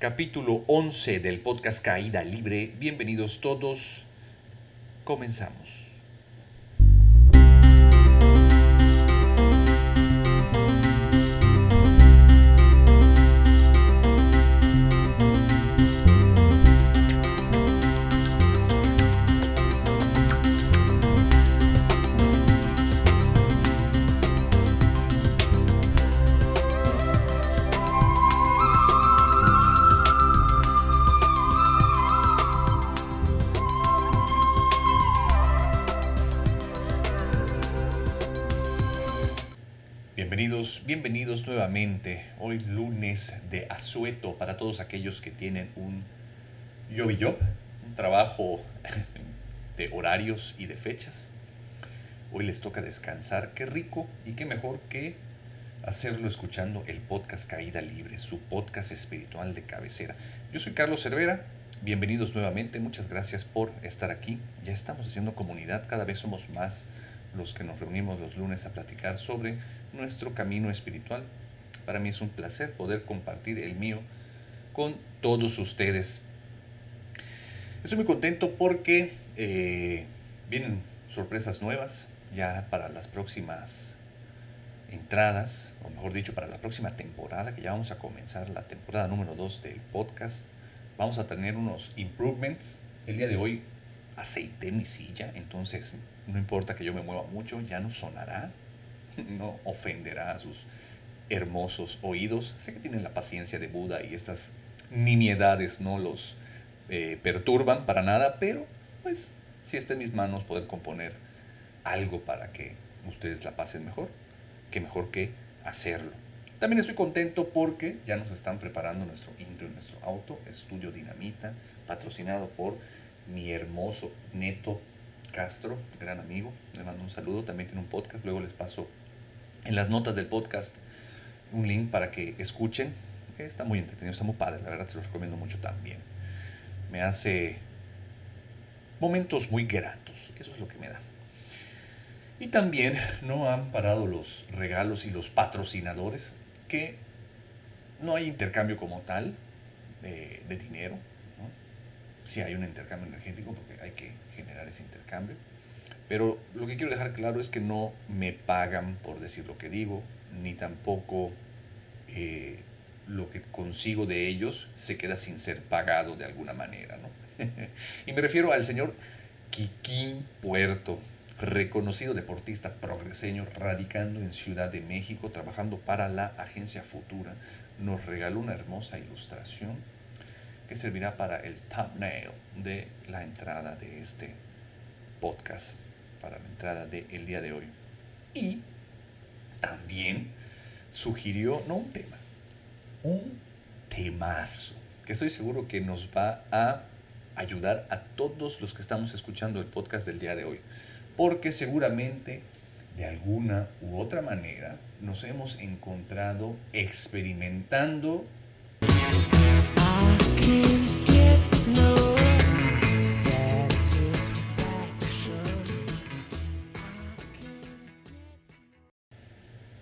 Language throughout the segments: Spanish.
capítulo 11 del podcast Caída Libre. Bienvenidos todos. Comenzamos. Nuevamente. Hoy lunes de asueto para todos aquellos que tienen un job job, un trabajo de horarios y de fechas. Hoy les toca descansar. Qué rico y qué mejor que hacerlo escuchando el podcast Caída Libre, su podcast espiritual de cabecera. Yo soy Carlos Cervera. Bienvenidos nuevamente. Muchas gracias por estar aquí. Ya estamos haciendo comunidad. Cada vez somos más los que nos reunimos los lunes a platicar sobre nuestro camino espiritual. Para mí es un placer poder compartir el mío con todos ustedes. Estoy muy contento porque eh, vienen sorpresas nuevas ya para las próximas entradas, o mejor dicho, para la próxima temporada, que ya vamos a comenzar la temporada número 2 del podcast. Vamos a tener unos improvements. El día de hoy aceité mi silla, entonces no importa que yo me mueva mucho, ya no sonará, no ofenderá a sus hermosos oídos. Sé que tienen la paciencia de Buda y estas nimiedades no los eh, perturban para nada, pero pues si está en mis manos poder componer algo para que ustedes la pasen mejor, que mejor que hacerlo. También estoy contento porque ya nos están preparando nuestro intro en nuestro auto, Estudio Dinamita, patrocinado por mi hermoso Neto Castro, gran amigo. Le mando un saludo. También tiene un podcast. Luego les paso en las notas del podcast un link para que escuchen. Está muy entretenido, está muy padre. La verdad se los recomiendo mucho también. Me hace momentos muy gratos. Eso es lo que me da. Y también no han parado los regalos y los patrocinadores que no hay intercambio como tal de, de dinero si hay un intercambio energético porque hay que generar ese intercambio. Pero lo que quiero dejar claro es que no me pagan por decir lo que digo, ni tampoco eh, lo que consigo de ellos se queda sin ser pagado de alguna manera. ¿no? y me refiero al señor Kikín Puerto, reconocido deportista progreseño, radicando en Ciudad de México, trabajando para la agencia Futura, nos regaló una hermosa ilustración que servirá para el thumbnail de la entrada de este podcast, para la entrada del día de hoy. Y también sugirió, no un tema, un temazo, que estoy seguro que nos va a ayudar a todos los que estamos escuchando el podcast del día de hoy, porque seguramente de alguna u otra manera nos hemos encontrado experimentando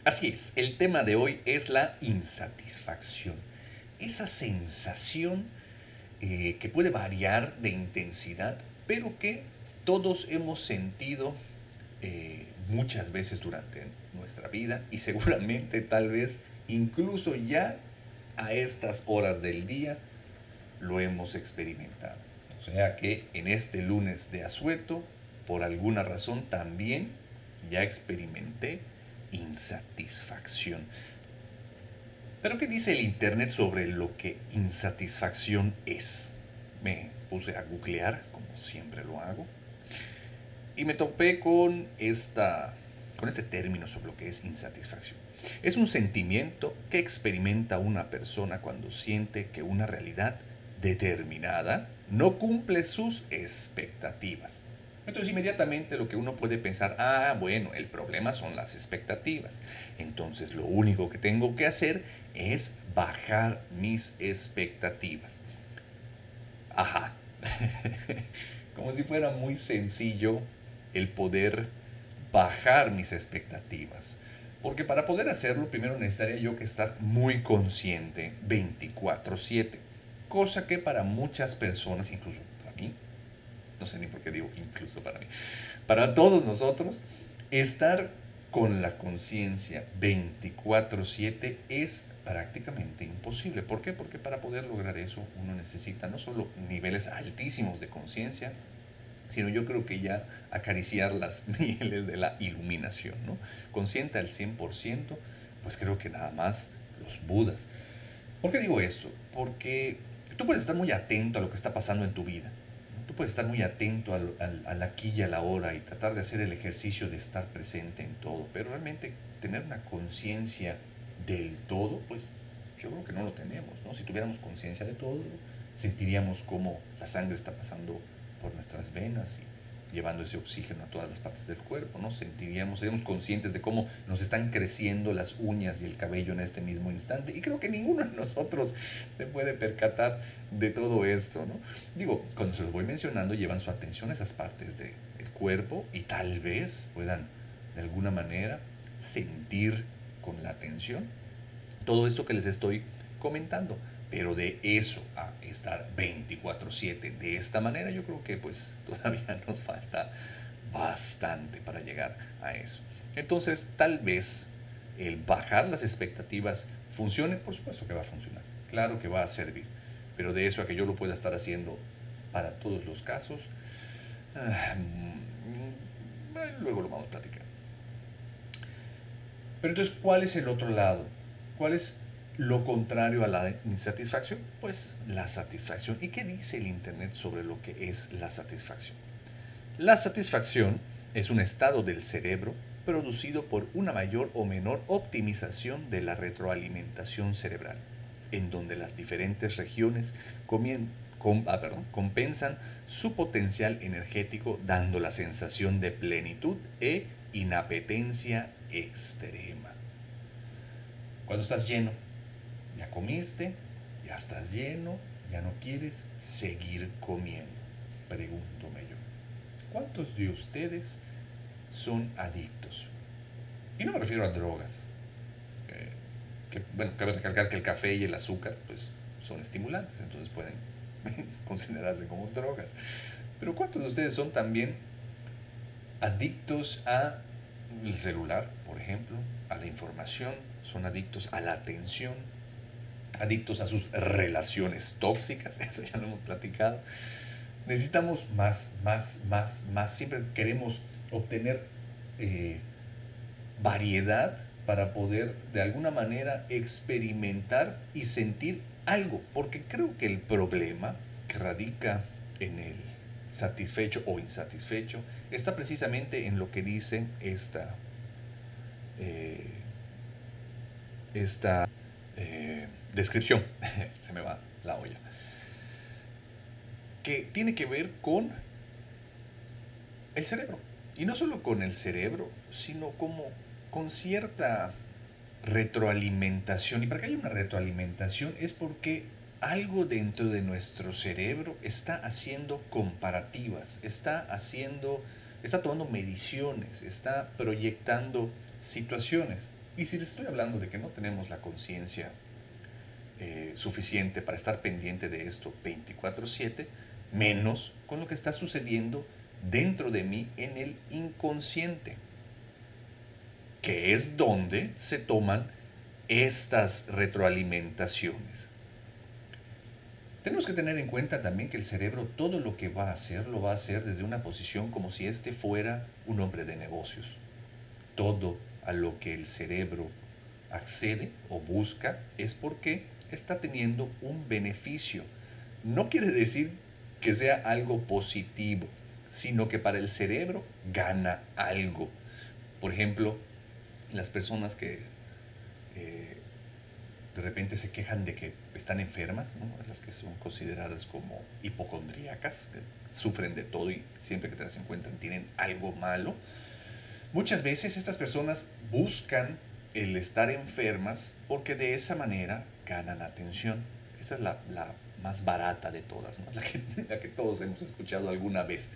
Así es, el tema de hoy es la insatisfacción. Esa sensación eh, que puede variar de intensidad, pero que todos hemos sentido eh, muchas veces durante nuestra vida y seguramente tal vez incluso ya a estas horas del día lo hemos experimentado. O sea que en este lunes de asueto, por alguna razón también ya experimenté insatisfacción. Pero ¿qué dice el Internet sobre lo que insatisfacción es? Me puse a googlear, como siempre lo hago, y me topé con, esta, con este término sobre lo que es insatisfacción. Es un sentimiento que experimenta una persona cuando siente que una realidad determinada no cumple sus expectativas. Entonces inmediatamente lo que uno puede pensar, ah, bueno, el problema son las expectativas. Entonces lo único que tengo que hacer es bajar mis expectativas. Ajá. Como si fuera muy sencillo el poder bajar mis expectativas. Porque para poder hacerlo, primero necesitaría yo que estar muy consciente 24/7. Cosa que para muchas personas, incluso para mí, no sé ni por qué digo incluso para mí, para todos nosotros, estar con la conciencia 24/7 es prácticamente imposible. ¿Por qué? Porque para poder lograr eso uno necesita no solo niveles altísimos de conciencia, sino yo creo que ya acariciar las mieles de la iluminación, ¿no? Consciente al 100%, pues creo que nada más los budas. ¿Por qué digo esto? Porque tú puedes estar muy atento a lo que está pasando en tu vida. Estar muy atento al, al, aquí y a la hora y tratar de hacer el ejercicio de estar presente en todo, pero realmente tener una conciencia del todo, pues yo creo que no lo tenemos, ¿no? Si tuviéramos conciencia de todo, sentiríamos cómo la sangre está pasando por nuestras venas y llevando ese oxígeno a todas las partes del cuerpo, ¿no? Sentiríamos, seríamos conscientes de cómo nos están creciendo las uñas y el cabello en este mismo instante. Y creo que ninguno de nosotros se puede percatar de todo esto, ¿no? Digo, cuando se los voy mencionando, llevan su atención a esas partes del cuerpo y tal vez puedan, de alguna manera, sentir con la atención todo esto que les estoy comentando. Pero de eso a estar 24/7 de esta manera, yo creo que pues todavía nos falta bastante para llegar a eso. Entonces, tal vez el bajar las expectativas funcione, por supuesto que va a funcionar, claro que va a servir, pero de eso a que yo lo pueda estar haciendo para todos los casos, ah, mm, luego lo vamos a platicar. Pero entonces, ¿cuál es el otro lado? ¿Cuál es lo contrario a la insatisfacción? Pues la satisfacción. ¿Y qué dice el Internet sobre lo que es la satisfacción? La satisfacción es un estado del cerebro producido por una mayor o menor optimización de la retroalimentación cerebral, en donde las diferentes regiones ah, compensan su potencial energético dando la sensación de plenitud e inapetencia extrema. Cuando estás lleno, ya comiste, ya estás lleno, ya no quieres seguir comiendo. Pregúntome yo. ¿Cuántos de ustedes son adictos? Y no me refiero a drogas. Eh, que, bueno, cabe recalcar que el café y el azúcar pues, son estimulantes, entonces pueden considerarse como drogas. Pero ¿cuántos de ustedes son también adictos a el celular, por ejemplo, a la información, son adictos a la atención, adictos a sus relaciones tóxicas, eso ya lo hemos platicado. Necesitamos más, más, más, más. Siempre queremos obtener eh, variedad para poder de alguna manera experimentar y sentir algo, porque creo que el problema que radica en el satisfecho o insatisfecho está precisamente en lo que dice esta, eh, esta descripción, se me va la olla, que tiene que ver con el cerebro. Y no solo con el cerebro, sino como con cierta retroalimentación. Y para que haya una retroalimentación es porque algo dentro de nuestro cerebro está haciendo comparativas, está haciendo, está tomando mediciones, está proyectando situaciones. Y si les estoy hablando de que no tenemos la conciencia eh, suficiente para estar pendiente de esto 24/7, menos con lo que está sucediendo dentro de mí en el inconsciente, que es donde se toman estas retroalimentaciones. Tenemos que tener en cuenta también que el cerebro todo lo que va a hacer lo va a hacer desde una posición como si éste fuera un hombre de negocios. Todo a lo que el cerebro accede o busca es porque está teniendo un beneficio. No quiere decir que sea algo positivo, sino que para el cerebro gana algo. Por ejemplo, las personas que eh, de repente se quejan de que están enfermas, las que son consideradas como hipocondríacas, que sufren de todo y siempre que te las encuentran tienen algo malo. Muchas veces estas personas buscan el estar enfermas porque de esa manera ganan atención. Esta es la, más barata de todas, la, que, todos hemos escuchado alguna vez.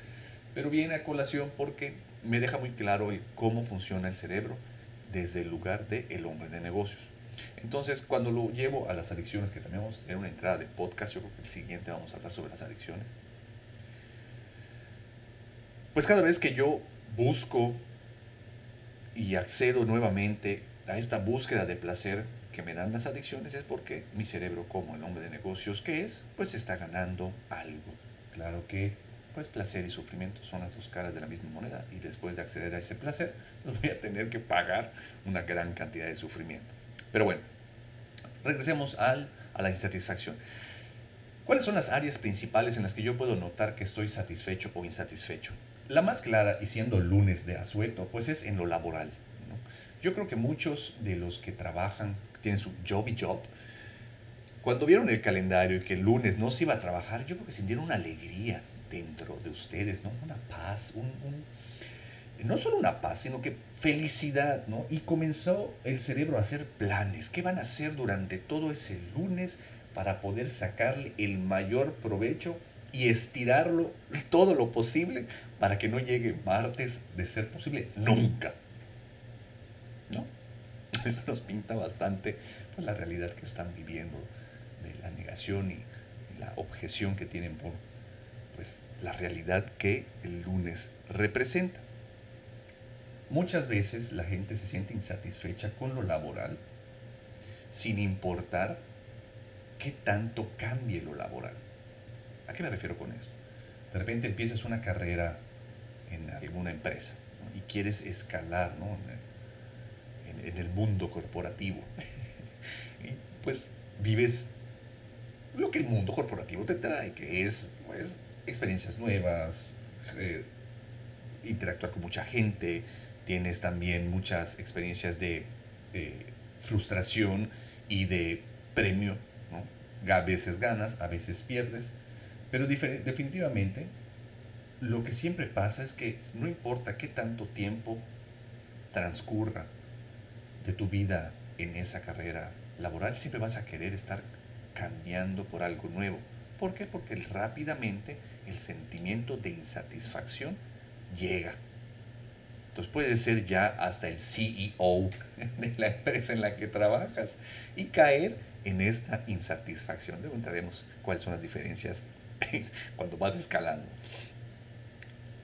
Pero viene a colación porque me deja muy claro cómo funciona el cerebro desde el lugar del el hombre de negocios. Entonces, cuando lo llevo a las adicciones, que también vamos una entrada de podcast, yo creo que el siguiente vamos a hablar sobre las adicciones. Pues cada vez que yo busco y accedo nuevamente a esta búsqueda de placer que me dan las adicciones es porque mi cerebro como el hombre de negocios que es, pues está ganando algo. Claro que pues placer y sufrimiento son las dos caras de la misma moneda y después de acceder a ese placer, pues voy a tener que pagar una gran cantidad de sufrimiento. Pero bueno, regresemos al, a la insatisfacción. ¿Cuáles son las áreas principales en las que yo puedo notar que estoy satisfecho o insatisfecho? La más clara, y siendo lunes de asueto, pues es en lo laboral. Yo creo que muchos de los que trabajan, tienen su job y job, cuando vieron el calendario y que el lunes no se iba a trabajar, yo creo que sintieron una alegría dentro de ustedes, ¿no? Una paz, un, no solo una paz, sino que felicidad, ¿no? Y comenzó el cerebro a hacer planes. ¿Qué van a hacer durante todo ese lunes para poder sacarle el mayor provecho y estirarlo todo lo posible para que no llegue martes de ser posible nunca? ¿No? Eso nos pinta bastante pues, la realidad que están viviendo de la negación y la objeción que tienen por pues la realidad que el lunes representa. Muchas veces la gente se siente insatisfecha con lo laboral sin importar qué tanto cambie lo laboral. ¿A qué me refiero con eso? De repente empiezas una carrera en alguna empresa y quieres escalar en, en, el mundo corporativo. y pues vives lo que el mundo corporativo te trae, que es pues, experiencias nuevas, eh, interactuar con mucha gente, tienes también muchas experiencias de frustración y de premio. A veces ganas, a veces pierdes, pero definitivamente lo que siempre pasa es que no importa qué tanto tiempo transcurra de tu vida en esa carrera laboral, siempre vas a querer estar cambiando por algo nuevo. ¿Por qué? Porque rápidamente el sentimiento de insatisfacción llega. Entonces puede ser ya hasta el CEO de la empresa en la que trabajas y caer en esta insatisfacción. Luego entraremos cuáles son las diferencias cuando vas escalando.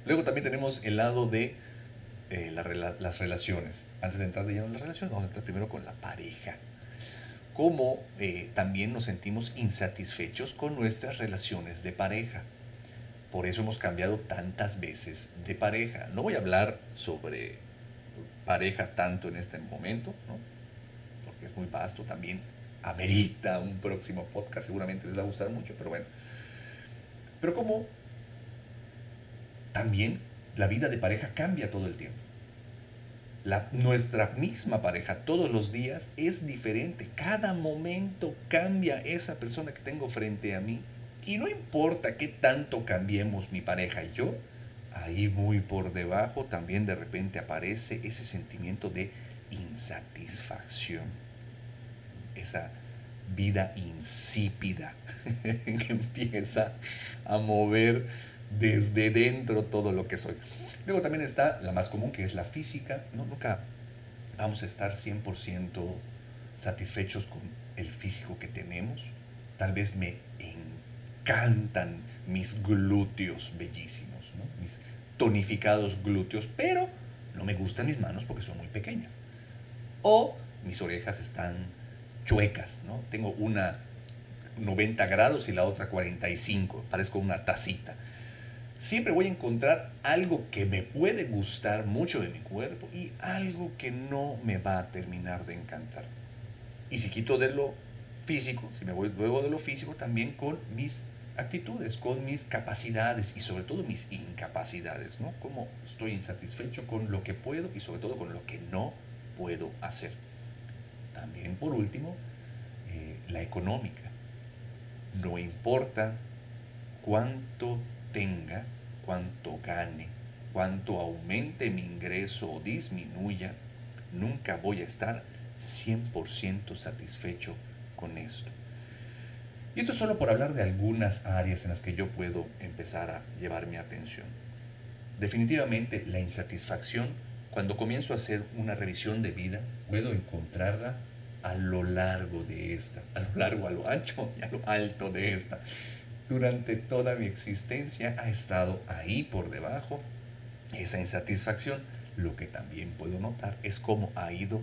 Luego también tenemos el lado de eh, las relaciones. Antes de entrar de lleno en las relaciones, vamos a entrar primero con la pareja cómo eh, también nos sentimos insatisfechos con nuestras relaciones de pareja. Por eso hemos cambiado tantas veces de pareja. No voy a hablar sobre pareja tanto en este momento, porque es muy vasto también. Amerita un próximo podcast, seguramente les va a gustar mucho, pero bueno. Pero cómo también la vida de pareja cambia todo el tiempo nuestra misma pareja todos los días es diferente. Cada momento cambia esa persona que tengo frente a mí. Y no importa qué tanto cambiemos mi pareja y yo, ahí muy por debajo también de repente aparece ese sentimiento de insatisfacción. Esa vida insípida que empieza a mover desde dentro todo lo que soy. Luego también está la más común, que es la física. No, nunca vamos a estar 100% satisfechos con el físico que tenemos. Tal vez me encantan mis glúteos bellísimos, mis tonificados glúteos, pero no me gustan mis manos porque son muy pequeñas. O mis orejas están chuecas, ¿no? Tengo una 90 grados y la otra 45, parezco una tacita siempre voy a encontrar algo que me puede gustar mucho de mi cuerpo y algo que no me va a terminar de encantar. Y si quito de lo físico, si me voy luego de lo físico, también con mis actitudes, con mis capacidades y sobre todo mis incapacidades, ¿no? Cómo estoy insatisfecho con lo que puedo y sobre todo con lo que no puedo hacer. También por último, eh, la económica. No importa cuánto tenga, cuanto gane, cuanto aumente mi ingreso o disminuya, nunca voy a estar 100% satisfecho con esto. Y esto es solo por hablar de algunas áreas en las que yo puedo empezar a llevar mi atención. Definitivamente la insatisfacción, cuando comienzo a hacer una revisión de vida, puedo encontrarla a lo largo de esta, a lo largo, a lo ancho y a lo alto de esta. Durante toda mi existencia ha estado ahí por debajo esa insatisfacción. Lo que también puedo notar es cómo ha ido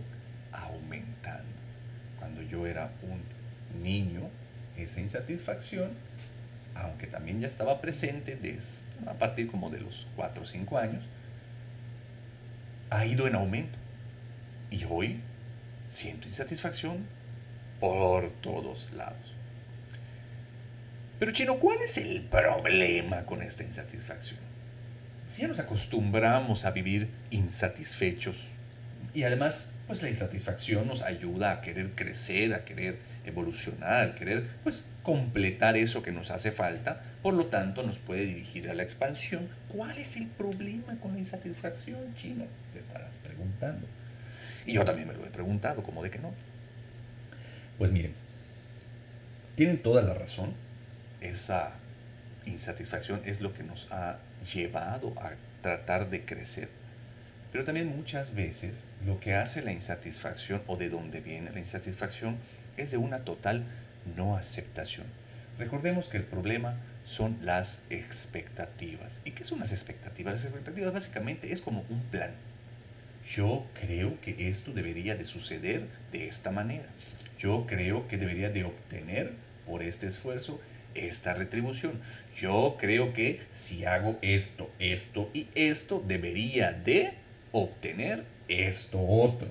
aumentando. Cuando yo era un niño, esa insatisfacción, aunque también ya estaba presente desde, a partir como de los 4 o 5 años, ha ido en aumento. Y hoy siento insatisfacción por todos lados. Pero chino, ¿cuál es el problema con esta insatisfacción? Si ya nos acostumbramos a vivir insatisfechos y además pues la insatisfacción nos ayuda a querer crecer, a querer evolucionar, a querer pues completar eso que nos hace falta, por lo tanto nos puede dirigir a la expansión. ¿Cuál es el problema con la insatisfacción, chino? Te estarás preguntando. Y yo también me lo he preguntado, ¿cómo de que no? Pues miren, tienen toda la razón. Esa insatisfacción es lo que nos ha llevado a tratar de crecer. Pero también muchas veces lo que hace la insatisfacción o de dónde viene la insatisfacción es de una total no aceptación. Recordemos que el problema son las expectativas. ¿Y qué son las expectativas? Las expectativas básicamente es como un plan yo creo que esto debería de suceder de esta manera. Yo creo que debería de obtener por este esfuerzo esta retribución. Yo creo que si hago esto, esto y esto, debería de obtener esto otro.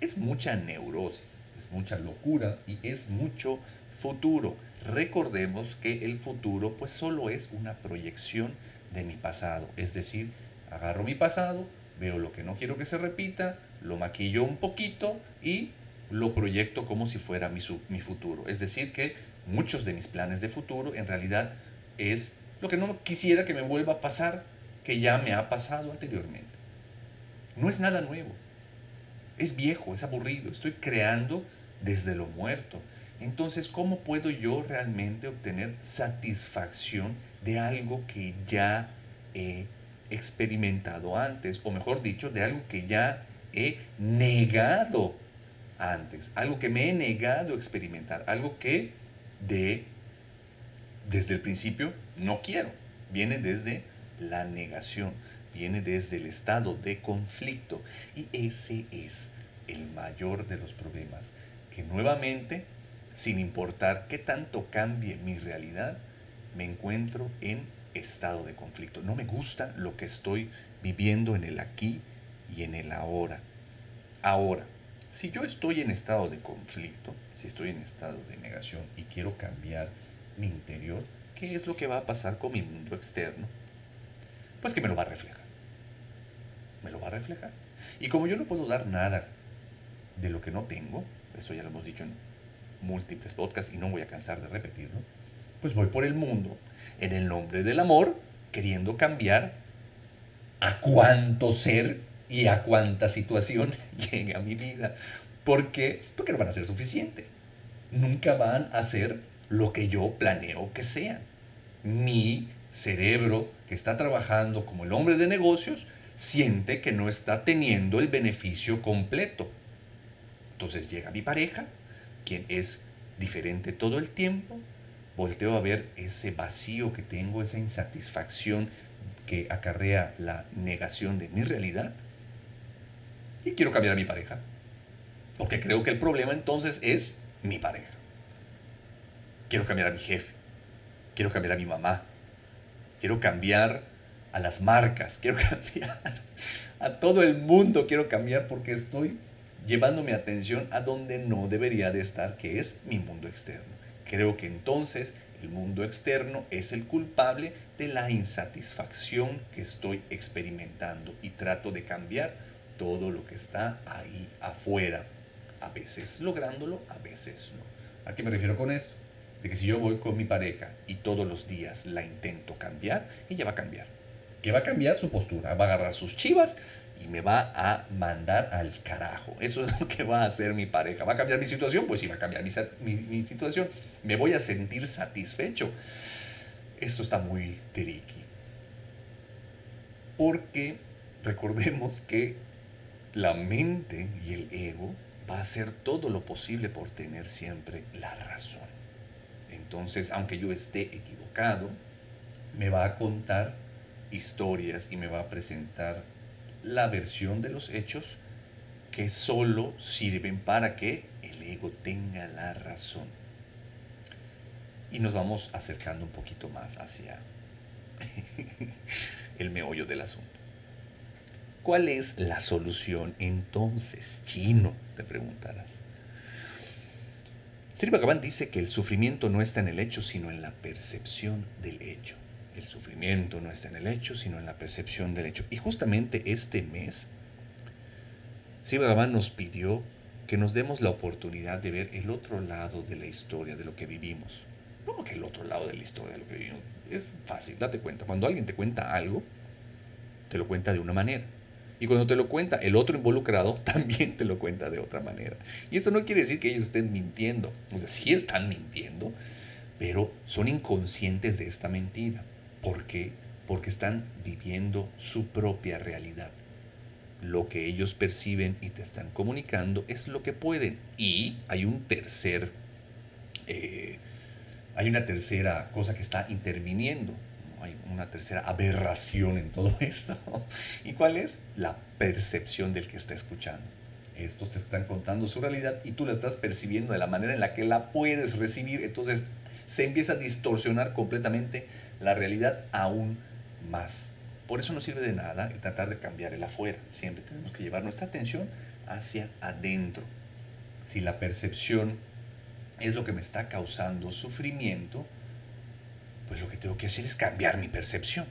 Es mucha neurosis, es mucha locura y es mucho futuro. Recordemos que el futuro pues solo es una proyección de mi pasado. Es decir, agarro mi pasado, veo lo que no quiero que se repita, lo maquillo un poquito y lo proyecto como si fuera mi, mi futuro. Es decir, que muchos de mis planes de futuro en realidad es lo que no quisiera que me vuelva a pasar, que ya me ha pasado anteriormente. No es nada nuevo. Es viejo, es aburrido. Estoy creando desde lo muerto. Entonces, ¿cómo puedo yo realmente obtener satisfacción de algo que ya he experimentado antes, o mejor dicho, de algo que ya he negado antes, algo que me he negado a experimentar, algo que de desde el principio no quiero, viene desde la negación, viene desde el estado de conflicto y ese es el mayor de los problemas, que nuevamente, sin importar qué tanto cambie mi realidad, me encuentro en estado de conflicto. No me gusta lo que estoy viviendo en el aquí y en el ahora. Ahora, si yo estoy en estado de conflicto, si estoy en estado de negación y quiero cambiar mi interior, ¿qué es lo que va a pasar con mi mundo externo? Pues que me lo va a reflejar. Me lo va a reflejar. Y como yo no puedo dar nada de lo que no tengo, eso ya lo hemos dicho en múltiples podcasts y no voy a cansar de repetirlo, pues voy por el mundo en el nombre del amor, queriendo cambiar a cuánto ser y a cuánta situación llegue a mi vida. ¿Por qué? Porque no van a ser suficiente. Nunca van a ser lo que yo planeo que sean. Mi cerebro, que está trabajando como el hombre de negocios, siente que no está teniendo el beneficio completo. Entonces llega mi pareja, quien es diferente todo el tiempo, volteo a ver ese vacío que tengo, esa insatisfacción que acarrea la negación de mi realidad y quiero cambiar a mi pareja. Porque creo que el problema entonces es mi pareja. Quiero cambiar a mi jefe. Quiero cambiar a mi mamá. Quiero cambiar a las marcas. Quiero cambiar a todo el mundo. Quiero cambiar porque estoy llevando mi atención a donde no debería de estar, que es mi mundo externo. Creo que entonces el mundo externo es el culpable de la insatisfacción que estoy experimentando y trato de cambiar todo lo que está ahí afuera. A veces lográndolo, a veces no. ¿A qué me refiero con esto? De que si yo voy con mi pareja y todos los días la intento cambiar, ella va a cambiar. ¿Qué va a cambiar? Su postura. Va a agarrar sus chivas y me va a mandar al carajo. Eso es lo que va a hacer mi pareja. ¿Va a cambiar mi situación? Pues sí, va a cambiar mi, situación. Me voy a sentir satisfecho. Esto está muy tricky. Porque recordemos que la mente y el ego va a hacer todo lo posible por tener siempre la razón. Entonces, aunque yo esté equivocado, me va a contar historias y me va a presentar la versión de los hechos que solo sirven para que el ego tenga la razón. Y nos vamos acercando un poquito más hacia el meollo del asunto. ¿Cuál es la solución entonces? Chino, te preguntarás. Sri Bhagavan dice que el sufrimiento no está en el hecho, sino en la percepción del hecho. El sufrimiento no está en el hecho, sino en la percepción del hecho. Y justamente este mes, Sri Bhagavan nos pidió que nos demos la oportunidad de ver el otro lado de la historia, de lo que vivimos. ¿Cómo que el otro lado de la historia de lo que vivimos? Es fácil, date cuenta. Cuando alguien te cuenta algo, te lo cuenta de una manera. Y cuando te lo cuenta el otro involucrado, también te lo cuenta de otra manera. Y eso no quiere decir que ellos estén mintiendo. O sea, sí están mintiendo, pero son inconscientes de esta mentira. ¿Por qué? Porque están viviendo su propia realidad. Lo que ellos perciben y te están comunicando es lo que pueden. Y hay un tercer, eh, hay una tercera cosa que está interviniendo hay una tercera aberración en todo esto. ¿Y cuál es? La percepción del que está escuchando. Estos te están contando su realidad y tú la estás percibiendo de la manera en la que la puedes recibir. Entonces se empieza a distorsionar completamente la realidad aún más. Por eso no sirve de nada tratar de cambiar el afuera. Siempre tenemos que llevar nuestra atención hacia adentro. Si la percepción es lo que me está causando sufrimiento, pues lo que tengo que hacer es cambiar mi percepción.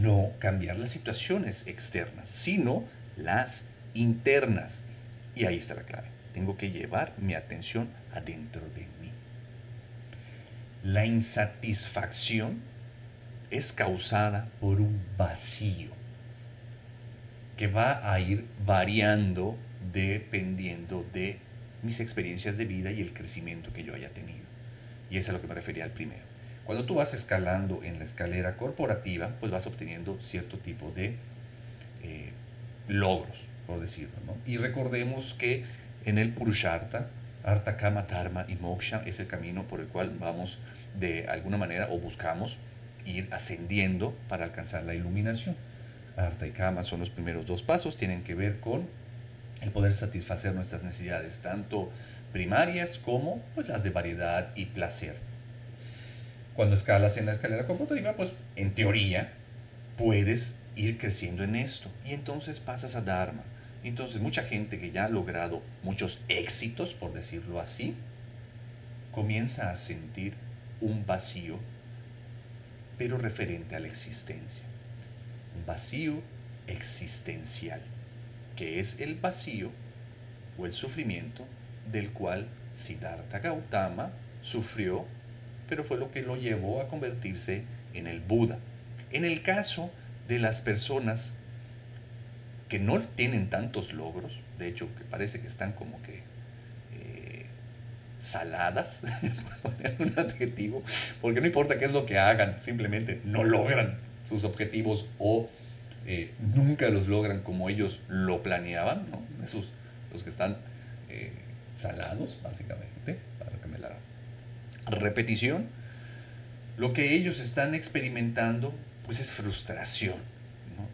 No cambiar las situaciones externas, sino las internas. Y ahí está la clave. Tengo que llevar mi atención adentro de mí. La insatisfacción es causada por un vacío que va a ir variando dependiendo de mis experiencias de vida y el crecimiento que yo haya tenido. Y es a lo que me refería al primero. Cuando tú vas escalando en la escalera corporativa, pues vas obteniendo cierto tipo de eh, logros, por decirlo. Y recordemos que en el Purushartha, Artha, Kama, Dharma y Moksha es el camino por el cual vamos de alguna manera o buscamos ir ascendiendo para alcanzar la iluminación. Artha y Kama son los primeros dos pasos, tienen que ver con el poder satisfacer nuestras necesidades, tanto primarias como pues, las de variedad y placer. Cuando escalas en la escalera computativa, pues en teoría puedes ir creciendo en esto. Y entonces pasas a Dharma. Entonces mucha gente que ya ha logrado muchos éxitos, por decirlo así, comienza a sentir un vacío, pero referente a la existencia. Un vacío existencial, que es el vacío o el sufrimiento del cual Siddhartha Gautama sufrió pero fue lo que lo llevó a convertirse en el Buda. En el caso de las personas que no tienen tantos logros, de hecho que parece que están como que eh, saladas, poner un adjetivo, porque no importa qué es lo que hagan, simplemente no logran sus objetivos o eh, nunca los logran como ellos lo planeaban. Esos, los que están eh, salados, básicamente, para que me la repetición, lo que ellos están experimentando pues es frustración.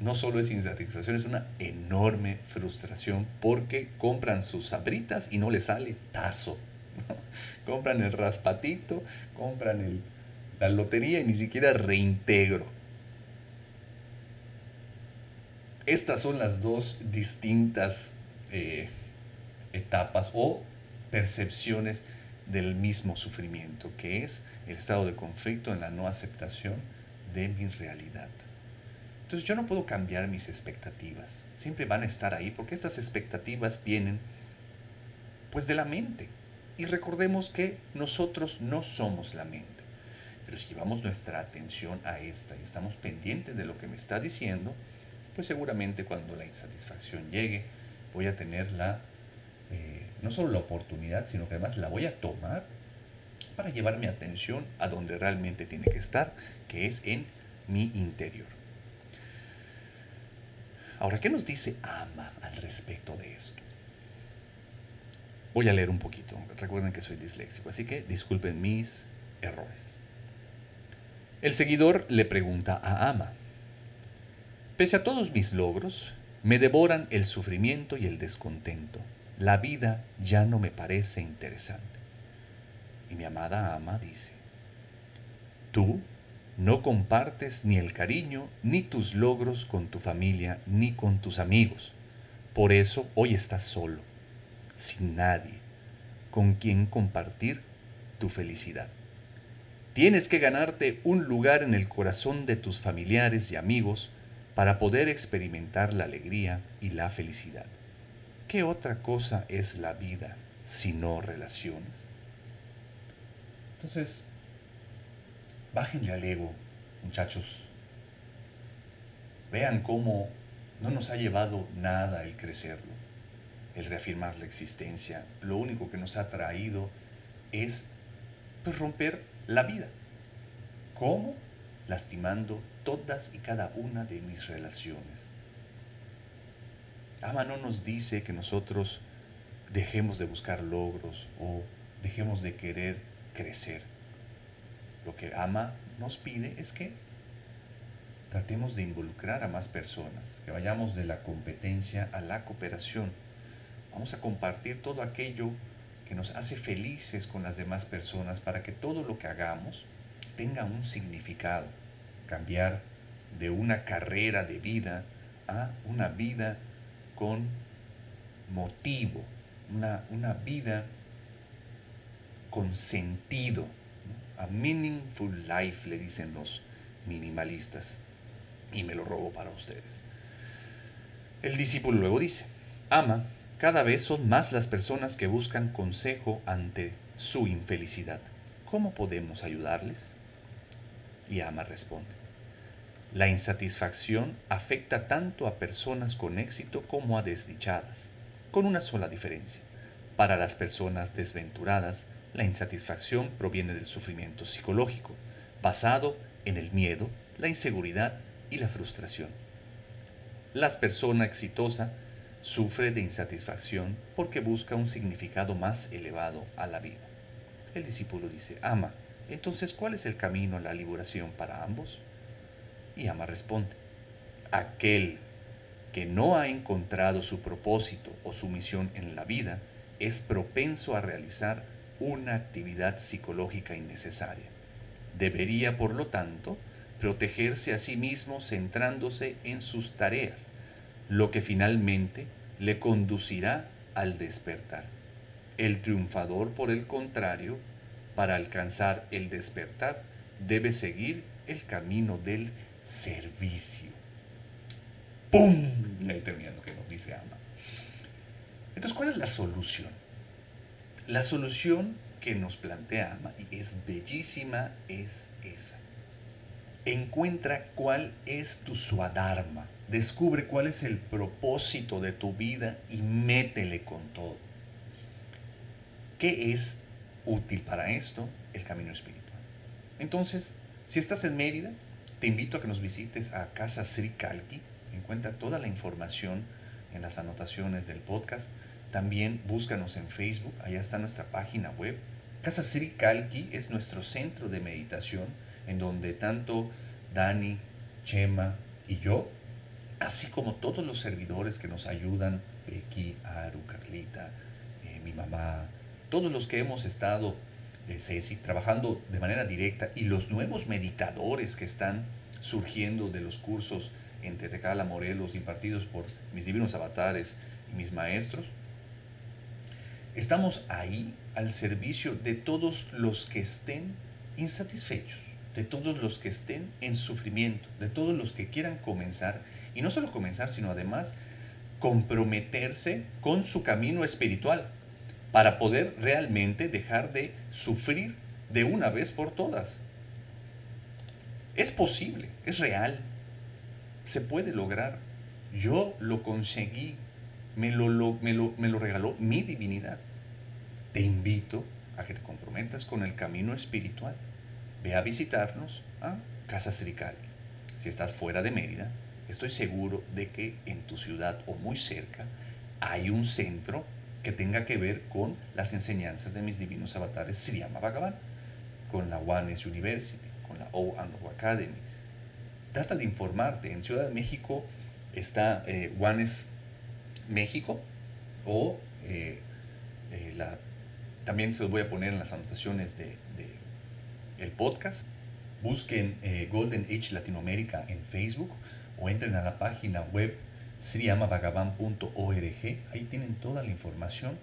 ¿no? solo es insatisfacción, es una enorme frustración porque compran sus sabritas y no les sale tazo. Compran el raspatito, compran el, la lotería y ni siquiera reintegro. Estas son las dos distintas eh, etapas o percepciones del mismo sufrimiento, que es el estado de conflicto en la no aceptación de mi realidad. Entonces yo no puedo cambiar mis expectativas, siempre van a estar ahí porque estas expectativas vienen pues de la mente. Y recordemos que nosotros no somos la mente. Pero si llevamos nuestra atención a esta y estamos pendientes de lo que me está diciendo, pues seguramente cuando la insatisfacción llegue voy a tener la eh, no solo la oportunidad, sino que además la voy a tomar para llevar mi atención a donde realmente tiene que estar, que es en mi interior. Ahora, ¿qué nos dice Ama al respecto de esto? Voy a leer un poquito. Recuerden que soy disléxico, así que disculpen mis errores. El seguidor le pregunta a Ama, Pese a todos mis logros, me devoran el sufrimiento y el descontento. La vida ya no me parece interesante. Y mi amada ama dice, tú no compartes ni el cariño ni tus logros con tu familia ni con tus amigos. Por eso hoy estás solo, sin nadie, con quien compartir tu felicidad. Tienes que ganarte un lugar en el corazón de tus familiares y amigos para poder experimentar la alegría y la felicidad. ¿Qué otra cosa es la vida sino relaciones? Entonces, bájenle al ego, muchachos. Vean cómo no nos ha llevado nada el crecerlo, el reafirmar la existencia. Lo único que nos ha traído es pues, romper la vida. ¿Cómo? Lastimando todas y cada una de mis relaciones. Ama no nos dice que nosotros dejemos de buscar logros o dejemos de querer crecer. Lo que Ama nos pide es que tratemos de involucrar a más personas, que vayamos de la competencia a la cooperación. Vamos a compartir todo aquello que nos hace felices con las demás personas para que todo lo que hagamos tenga un significado. Cambiar de una carrera de vida a una vida con motivo, una, una vida con sentido. A meaningful life, le dicen los minimalistas. Y me lo robo para ustedes. El discípulo luego dice, ama, cada vez son más las personas que buscan consejo ante su infelicidad. ¿Cómo podemos ayudarles? Y ama responde, la insatisfacción afecta tanto a personas con éxito como a desdichadas, con una sola diferencia. Para las personas desventuradas, la insatisfacción proviene del sufrimiento psicológico, basado en el miedo, la inseguridad y la frustración. La persona exitosa sufre de insatisfacción porque busca un significado más elevado a la vida. El discípulo dice, ama, entonces ¿cuál es el camino a la liberación para ambos? Y Ama responde, aquel que no ha encontrado su propósito o su misión en la vida es propenso a realizar una actividad psicológica innecesaria. Debería, por lo tanto, protegerse a sí mismo centrándose en sus tareas, lo que finalmente le conducirá al despertar. El triunfador, por el contrario, para alcanzar el despertar, debe seguir el camino del servicio. ¡Pum! Y ahí termina lo que nos dice Ama. Entonces, ¿cuál es la solución? La solución que nos plantea Ama, y es bellísima, es esa. Encuentra cuál es tu suadharma. Descubre cuál es el propósito de tu vida y métele con todo. ¿Qué es útil para esto? El camino espiritual. Entonces, si estás en Mérida, te invito a que nos visites a Casa Sri Kalki. Encuentra toda la información en las anotaciones del podcast. También búscanos en Facebook, allá está nuestra página web. Casa Sri Kalki es nuestro centro de meditación en donde tanto Dani, Chema y yo, así como todos los servidores que nos ayudan, Becky, Aru, Carlita, eh, mi mamá, todos los que hemos estado de Ceci, trabajando de manera directa, y los nuevos meditadores que están surgiendo de los cursos en Tetecala, Morelos, impartidos por mis divinos avatares y mis maestros, estamos ahí al servicio de todos los que estén insatisfechos, de todos los que estén en sufrimiento, de todos los que quieran comenzar, y no solo comenzar, sino además comprometerse con su camino espiritual para poder realmente dejar de sufrir de una vez por todas. Es posible, es real, se puede lograr. Yo lo conseguí, me lo, me lo, regaló mi divinidad. Te invito a que te comprometas con el camino espiritual. Ve a visitarnos a Casa Srical. Si estás fuera de Mérida, estoy seguro de que en tu ciudad o muy cerca hay un centro que tenga que ver con las enseñanzas de mis divinos avatares Sriyama Bhagavan, con la Ones University, con la O Academy. Trata de informarte. En Ciudad de México está eh, México o eh, eh, la, también se los voy a poner en las anotaciones de, el podcast. Busquen eh, Golden Age Latinoamérica en Facebook o entren a la página web sriamabhagavan.org. Ahí tienen toda la información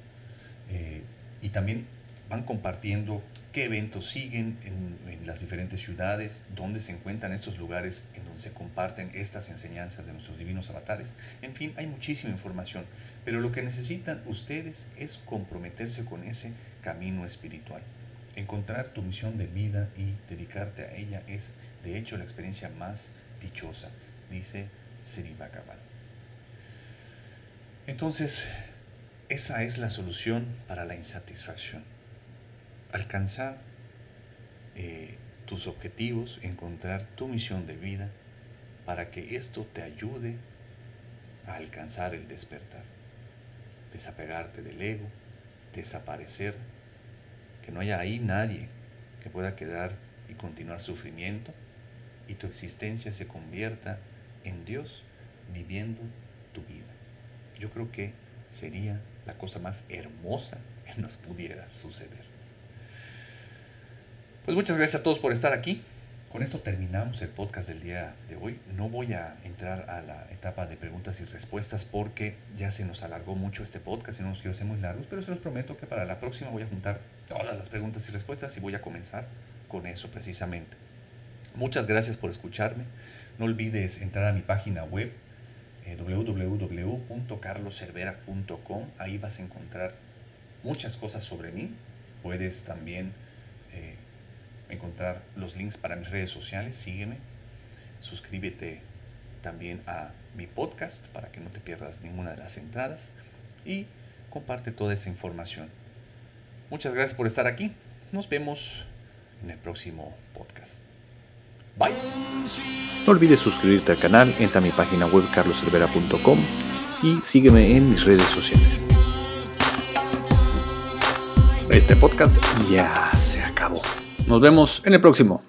y también van compartiendo qué eventos siguen en, las diferentes ciudades, dónde se encuentran estos lugares en donde se comparten estas enseñanzas de nuestros divinos avatares. En fin, hay muchísima información, pero lo que necesitan ustedes es comprometerse con ese camino espiritual. Encontrar tu misión de vida y dedicarte a ella es, de hecho, la experiencia más dichosa, dice Sri Bhagavan. Entonces, esa es la solución para la insatisfacción alcanzar eh, tus objetivos, encontrar tu misión de vida, para que esto te ayude a alcanzar el despertar, desapegarte del ego, desaparecer, que no haya ahí nadie que pueda quedar y continuar sufrimiento y tu existencia se convierta en Dios viviendo tu vida. Yo creo que sería la cosa más hermosa que nos pudiera suceder. Pues muchas gracias a todos por estar aquí. Con esto terminamos el podcast del día de hoy. No voy a entrar a la etapa de preguntas y respuestas porque ya se nos alargó mucho este podcast y no nos quiero hacer muy largos, pero se los prometo que para la próxima voy a juntar todas las preguntas y respuestas y voy a comenzar con eso precisamente. Muchas gracias por escucharme. No olvides entrar a mi página web eh, www.carloservera.com. Ahí vas a encontrar muchas cosas sobre mí. Puedes también eh, encontrar los links para mis redes sociales, sígueme, suscríbete también a mi podcast para que no te pierdas ninguna de las entradas y comparte toda esa información. Muchas gracias por estar aquí. Nos vemos en el próximo podcast. No olvides suscribirte al canal, entra a mi página web carloservera.com y sígueme en mis redes sociales. Este podcast ya se acabó. Nos vemos en el próximo.